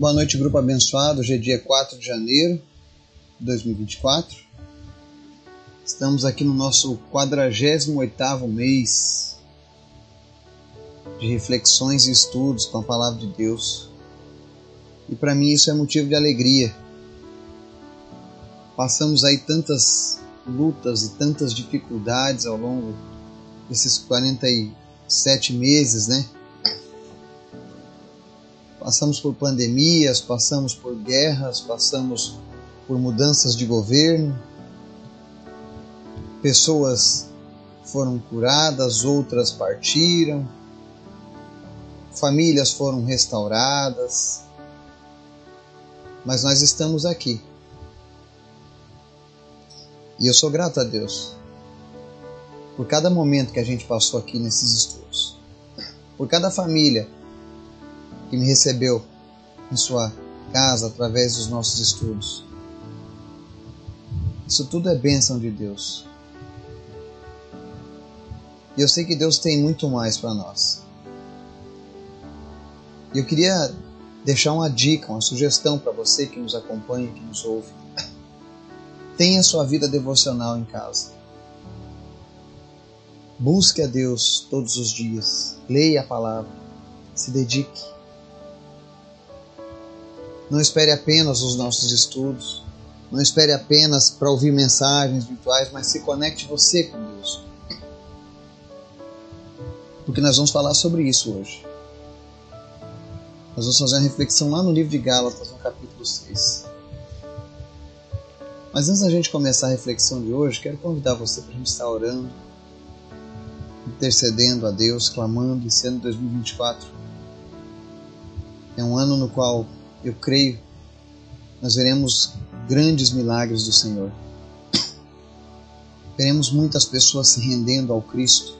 Boa noite, grupo abençoado. Hoje é dia 4 de janeiro de 2024. Estamos aqui no nosso 48º mês de reflexões e estudos com a palavra de Deus. E para mim isso é motivo de alegria. Passamos aí tantas lutas e tantas dificuldades ao longo desses 47 meses, né? Passamos por pandemias, passamos por guerras, passamos por mudanças de governo. Pessoas foram curadas, outras partiram. Famílias foram restauradas. Mas nós estamos aqui. E eu sou grato a Deus por cada momento que a gente passou aqui nesses estudos. Por cada família que me recebeu em sua casa através dos nossos estudos. Isso tudo é bênção de Deus. E eu sei que Deus tem muito mais para nós. E eu queria deixar uma dica, uma sugestão para você que nos acompanha, que nos ouve. Tenha sua vida devocional em casa. Busque a Deus todos os dias. Leia a palavra. Se dedique. Não espere apenas os nossos estudos. Não espere apenas para ouvir mensagens virtuais, mas se conecte você com Deus. Porque nós vamos falar sobre isso hoje. Nós vamos fazer uma reflexão lá no livro de Gálatas, no capítulo 6. Mas antes da gente começar a reflexão de hoje, quero convidar você para a gente estar orando, intercedendo a Deus, clamando, e sendo 2024 é um ano no qual eu creio, nós veremos grandes milagres do Senhor. Veremos muitas pessoas se rendendo ao Cristo.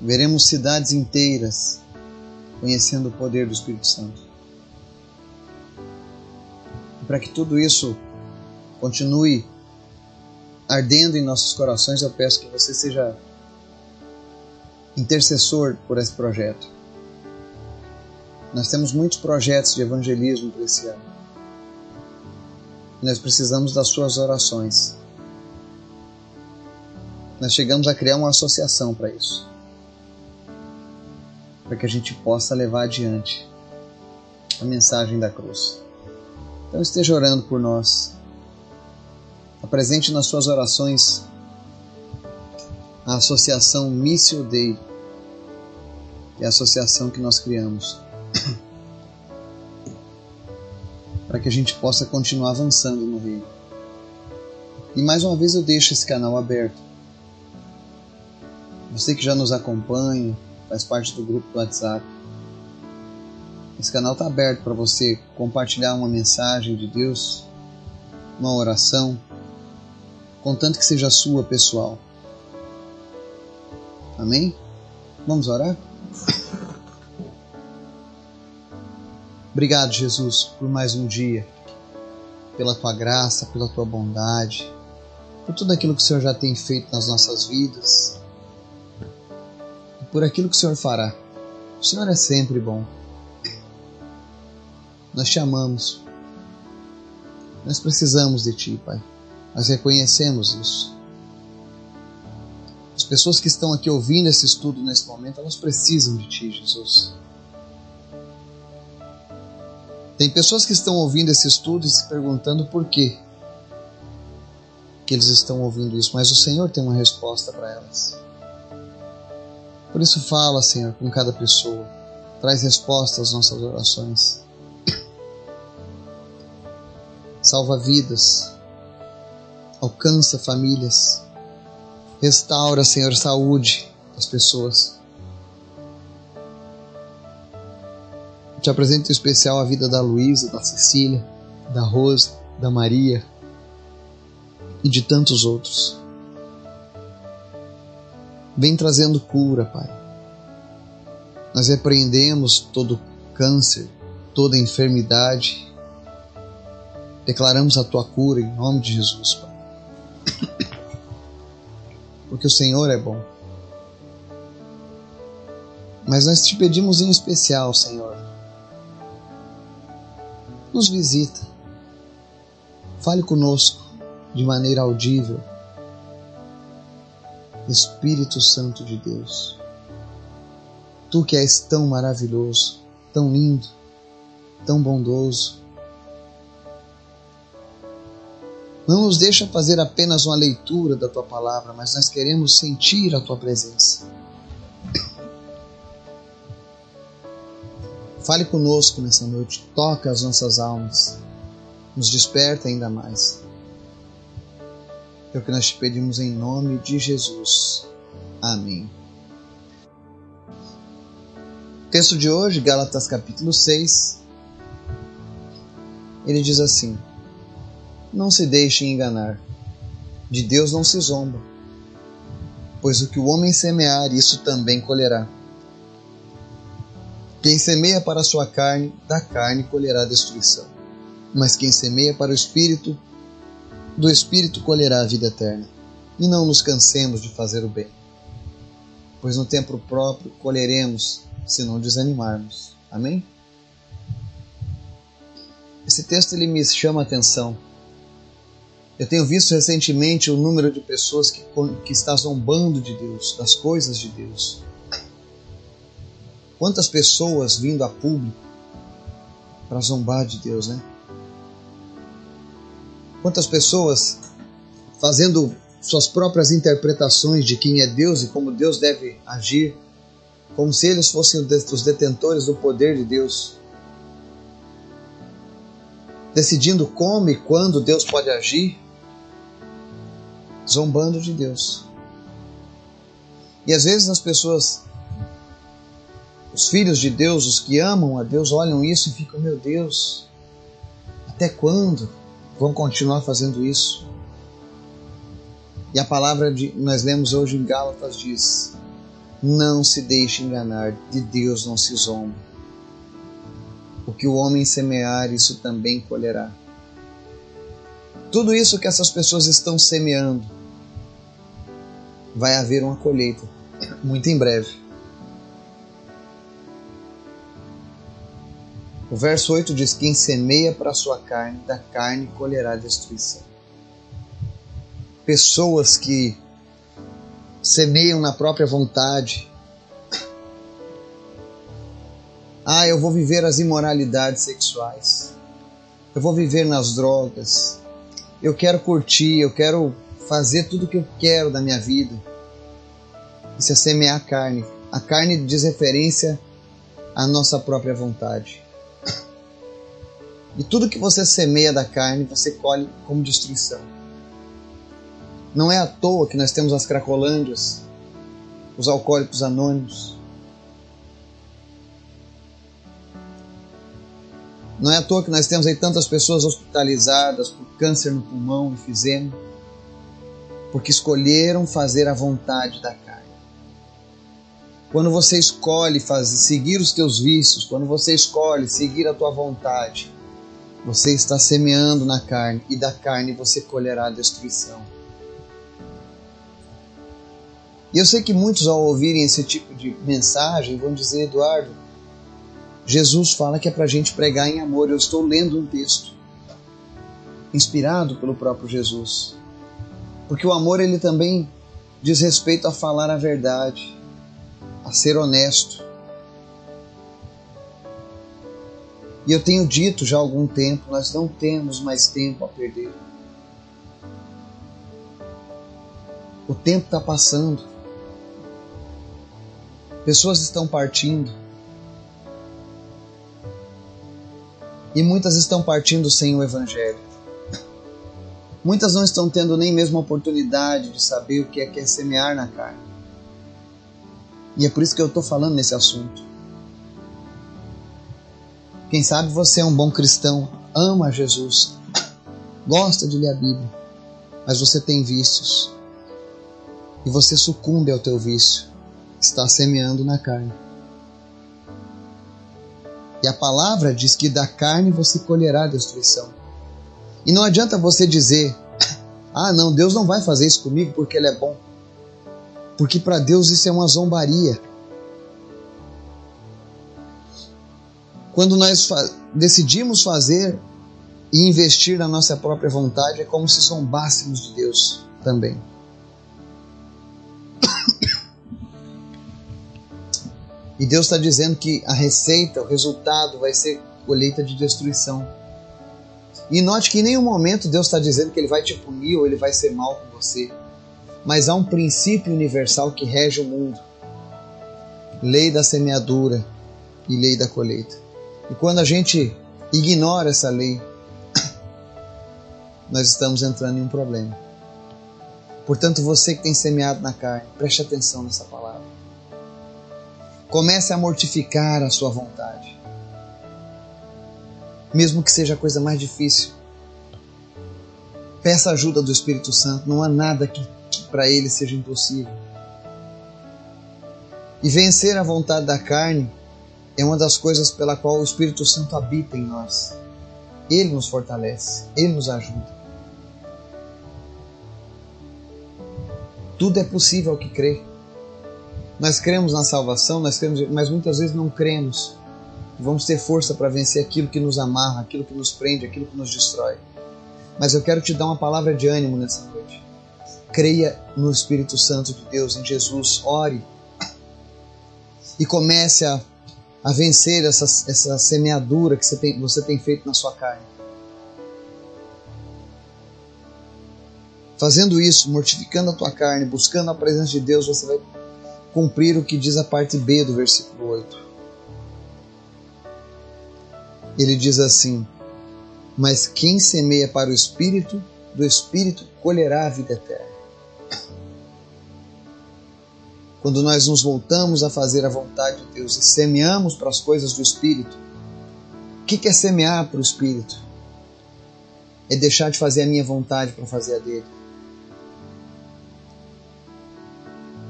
Veremos cidades inteiras conhecendo o poder do Espírito Santo. E para que tudo isso continue ardendo em nossos corações, eu peço que você seja intercessor por esse projeto nós temos muitos projetos de evangelismo para esse ano. Nós precisamos das suas orações. Nós chegamos a criar uma associação para isso. Para que a gente possa levar adiante a mensagem da cruz. Então esteja orando por nós. Apresente nas suas orações a associação Missio Dei, é a associação que nós criamos para que a gente possa continuar avançando no reino. E mais uma vez eu deixo esse canal aberto. Você que já nos acompanha, faz parte do grupo do WhatsApp. Esse canal está aberto para você compartilhar uma mensagem de Deus, uma oração, contanto que seja sua pessoal. Amém? Vamos orar? Obrigado, Jesus, por mais um dia, pela tua graça, pela tua bondade, por tudo aquilo que o Senhor já tem feito nas nossas vidas e por aquilo que o Senhor fará. O Senhor é sempre bom. Nós te amamos. Nós precisamos de Ti, Pai. Nós reconhecemos isso. As pessoas que estão aqui ouvindo esse estudo nesse momento, elas precisam de Ti, Jesus. Tem pessoas que estão ouvindo esse estudo e se perguntando por quê que eles estão ouvindo isso, mas o Senhor tem uma resposta para elas. Por isso fala, Senhor, com cada pessoa. Traz resposta às nossas orações. Salva vidas. Alcança famílias. Restaura, Senhor, saúde das pessoas. Te apresento em especial a vida da Luísa, da Cecília, da Rosa, da Maria e de tantos outros. Vem trazendo cura, Pai. Nós repreendemos todo câncer, toda enfermidade. Declaramos a tua cura em nome de Jesus, Pai. Porque o Senhor é bom. Mas nós te pedimos em especial, Senhor, nos visita, fale conosco de maneira audível. Espírito Santo de Deus, tu que és tão maravilhoso, tão lindo, tão bondoso, não nos deixa fazer apenas uma leitura da tua palavra, mas nós queremos sentir a tua presença. Fale conosco nessa noite, toca as nossas almas, nos desperta ainda mais. É o que nós te pedimos em nome de Jesus. Amém. texto de hoje, Gálatas capítulo 6, ele diz assim: Não se deixem enganar, de Deus não se zomba, pois o que o homem semear, isso também colherá. Quem semeia para a sua carne, da carne colherá destruição. Mas quem semeia para o espírito, do espírito colherá a vida eterna. E não nos cansemos de fazer o bem, pois no tempo próprio colheremos se não desanimarmos. Amém? Esse texto ele me chama a atenção. Eu tenho visto recentemente o número de pessoas que, que está zombando de Deus, das coisas de Deus. Quantas pessoas vindo a público para zombar de Deus, né? Quantas pessoas fazendo suas próprias interpretações de quem é Deus e como Deus deve agir, como se eles fossem os detentores do poder de Deus, decidindo como e quando Deus pode agir, zombando de Deus. E às vezes as pessoas os filhos de Deus, os que amam a Deus, olham isso e ficam: meu Deus, até quando vão continuar fazendo isso? E a palavra de nós lemos hoje em Gálatas diz: não se deixe enganar, de Deus não se zomba. O que o homem semear, isso também colherá. Tudo isso que essas pessoas estão semeando, vai haver uma colheita muito em breve. O verso 8 diz: Quem semeia para a sua carne, da carne colherá destruição. Pessoas que semeiam na própria vontade. Ah, eu vou viver as imoralidades sexuais. Eu vou viver nas drogas. Eu quero curtir, eu quero fazer tudo o que eu quero da minha vida. Isso é semear a carne. A carne diz referência à nossa própria vontade. E tudo que você semeia da carne, você colhe como destruição. Não é à toa que nós temos as cracolândias, os alcoólicos anônimos. Não é à toa que nós temos aí tantas pessoas hospitalizadas por câncer no pulmão, enfisema, porque escolheram fazer a vontade da carne. Quando você escolhe fazer, seguir os teus vícios, quando você escolhe seguir a tua vontade, você está semeando na carne, e da carne você colherá a destruição. E eu sei que muitos, ao ouvirem esse tipo de mensagem, vão dizer: Eduardo, Jesus fala que é para a gente pregar em amor. Eu estou lendo um texto inspirado pelo próprio Jesus. Porque o amor ele também diz respeito a falar a verdade, a ser honesto, E eu tenho dito já há algum tempo: nós não temos mais tempo a perder. O tempo está passando. Pessoas estão partindo. E muitas estão partindo sem o Evangelho. Muitas não estão tendo nem mesmo a oportunidade de saber o que é, que é semear na carne. E é por isso que eu estou falando nesse assunto. Quem sabe você é um bom cristão, ama Jesus, gosta de ler a Bíblia, mas você tem vícios e você sucumbe ao teu vício, está semeando na carne. E a palavra diz que da carne você colherá destruição. E não adianta você dizer: "Ah, não, Deus não vai fazer isso comigo porque ele é bom". Porque para Deus isso é uma zombaria. Quando nós fa decidimos fazer e investir na nossa própria vontade, é como se zombássemos de Deus também. E Deus está dizendo que a receita, o resultado vai ser colheita de destruição. E note que em nenhum momento Deus está dizendo que Ele vai te punir ou Ele vai ser mal com você. Mas há um princípio universal que rege o mundo: lei da semeadura e lei da colheita. E quando a gente ignora essa lei, nós estamos entrando em um problema. Portanto, você que tem semeado na carne, preste atenção nessa palavra. Comece a mortificar a sua vontade. Mesmo que seja a coisa mais difícil. Peça ajuda do Espírito Santo. Não há nada que, que para ele seja impossível. E vencer a vontade da carne é uma das coisas pela qual o Espírito Santo habita em nós. Ele nos fortalece, ele nos ajuda. Tudo é possível ao que crê. Nós cremos na salvação, nós cremos, mas muitas vezes não cremos. Vamos ter força para vencer aquilo que nos amarra, aquilo que nos prende, aquilo que nos destrói. Mas eu quero te dar uma palavra de ânimo nessa noite. Creia no Espírito Santo de Deus, em Jesus, ore e comece a, a vencer essa, essa semeadura que você tem, você tem feito na sua carne. Fazendo isso, mortificando a tua carne, buscando a presença de Deus, você vai cumprir o que diz a parte B do versículo 8. Ele diz assim: Mas quem semeia para o espírito, do espírito colherá a vida eterna. Quando nós nos voltamos a fazer a vontade de Deus e semeamos para as coisas do espírito, o que é semear para o espírito? É deixar de fazer a minha vontade para fazer a dele.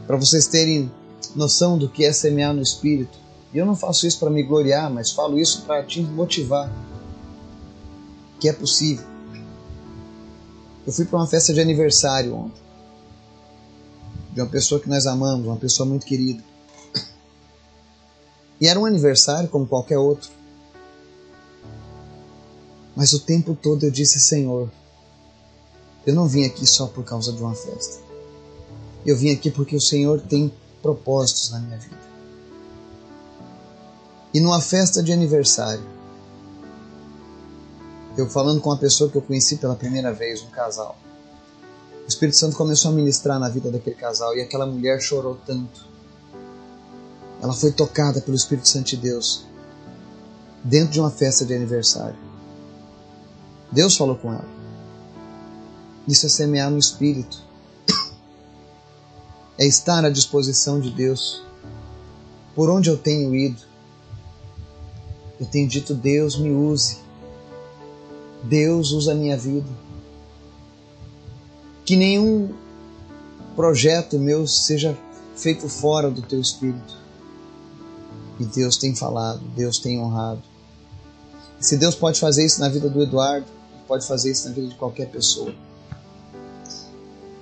para vocês terem noção do que é semear no Espírito. E eu não faço isso para me gloriar, mas falo isso para te motivar. Que é possível. Eu fui para uma festa de aniversário ontem. De uma pessoa que nós amamos, uma pessoa muito querida. E era um aniversário como qualquer outro. Mas o tempo todo eu disse: Senhor, eu não vim aqui só por causa de uma festa. Eu vim aqui porque o Senhor tem propósitos na minha vida. E numa festa de aniversário, eu falando com uma pessoa que eu conheci pela primeira vez, um casal, o Espírito Santo começou a ministrar na vida daquele casal e aquela mulher chorou tanto. Ela foi tocada pelo Espírito Santo de Deus dentro de uma festa de aniversário. Deus falou com ela. Isso é semear no Espírito é estar à disposição de Deus. Por onde eu tenho ido, eu tenho dito: Deus me use, Deus usa a minha vida. Que nenhum projeto meu seja feito fora do teu espírito. E Deus tem falado, Deus tem honrado. Se Deus pode fazer isso na vida do Eduardo, pode fazer isso na vida de qualquer pessoa.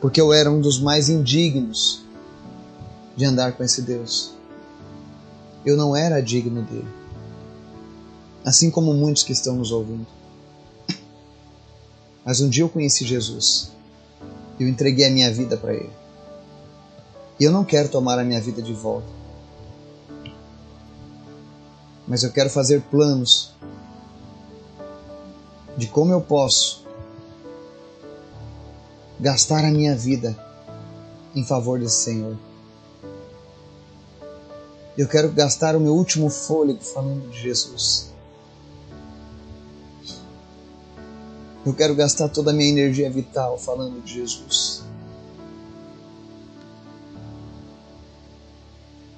Porque eu era um dos mais indignos de andar com esse Deus. Eu não era digno dele. Assim como muitos que estão nos ouvindo. Mas um dia eu conheci Jesus. Eu entreguei a minha vida para ele. E eu não quero tomar a minha vida de volta. Mas eu quero fazer planos de como eu posso gastar a minha vida em favor desse Senhor. Eu quero gastar o meu último fôlego falando de Jesus. Eu quero gastar toda a minha energia vital falando de Jesus.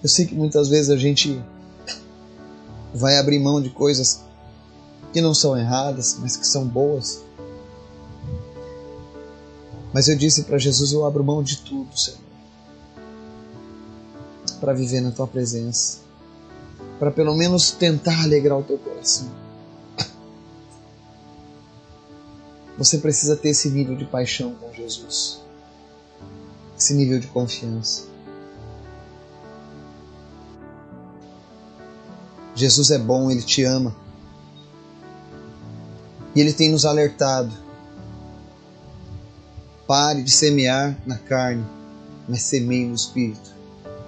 Eu sei que muitas vezes a gente vai abrir mão de coisas que não são erradas, mas que são boas. Mas eu disse para Jesus: Eu abro mão de tudo, Senhor para viver na tua presença, para pelo menos tentar alegrar o teu coração. Você precisa ter esse nível de paixão com Jesus, esse nível de confiança. Jesus é bom, Ele te ama. E Ele tem nos alertado. Pare de semear na carne, mas semeie no Espírito.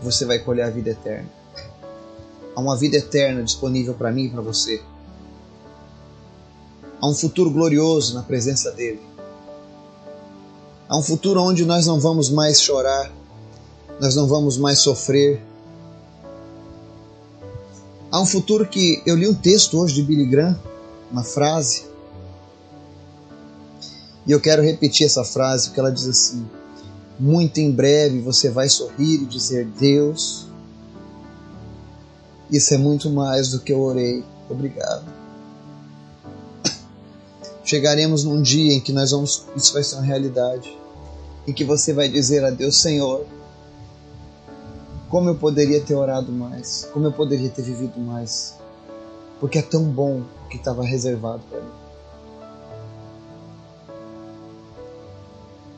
Você vai colher a vida eterna. Há uma vida eterna disponível para mim e para você. Há um futuro glorioso na presença dEle. Há um futuro onde nós não vamos mais chorar, nós não vamos mais sofrer. Há um futuro que eu li um texto hoje de Billy Graham, uma frase, e eu quero repetir essa frase porque ela diz assim: Muito em breve você vai sorrir e dizer: Deus, isso é muito mais do que eu orei. Obrigado. Chegaremos num dia em que nós vamos, isso vai ser uma realidade, em que você vai dizer a Deus, Senhor, como eu poderia ter orado mais, como eu poderia ter vivido mais, porque é tão bom o que estava reservado para mim.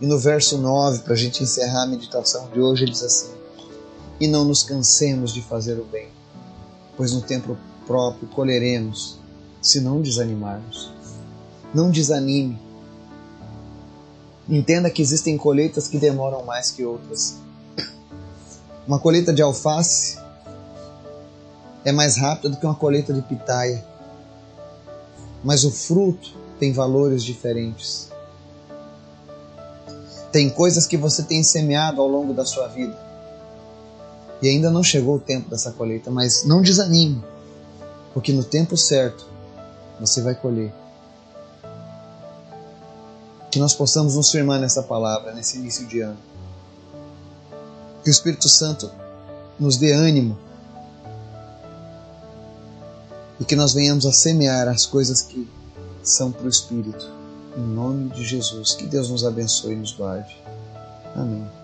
E no verso 9, para a gente encerrar a meditação de hoje, ele diz assim: E não nos cansemos de fazer o bem, pois no tempo próprio colheremos, se não desanimarmos. Não desanime. Entenda que existem colheitas que demoram mais que outras. Uma colheita de alface é mais rápida do que uma colheita de pitaia, mas o fruto tem valores diferentes. Tem coisas que você tem semeado ao longo da sua vida e ainda não chegou o tempo dessa colheita, mas não desanime, porque no tempo certo você vai colher que nós possamos nos firmar nessa palavra, nesse início de ano. Que o Espírito Santo nos dê ânimo e que nós venhamos a semear as coisas que são para o Espírito. Em nome de Jesus, que Deus nos abençoe e nos guarde. Amém.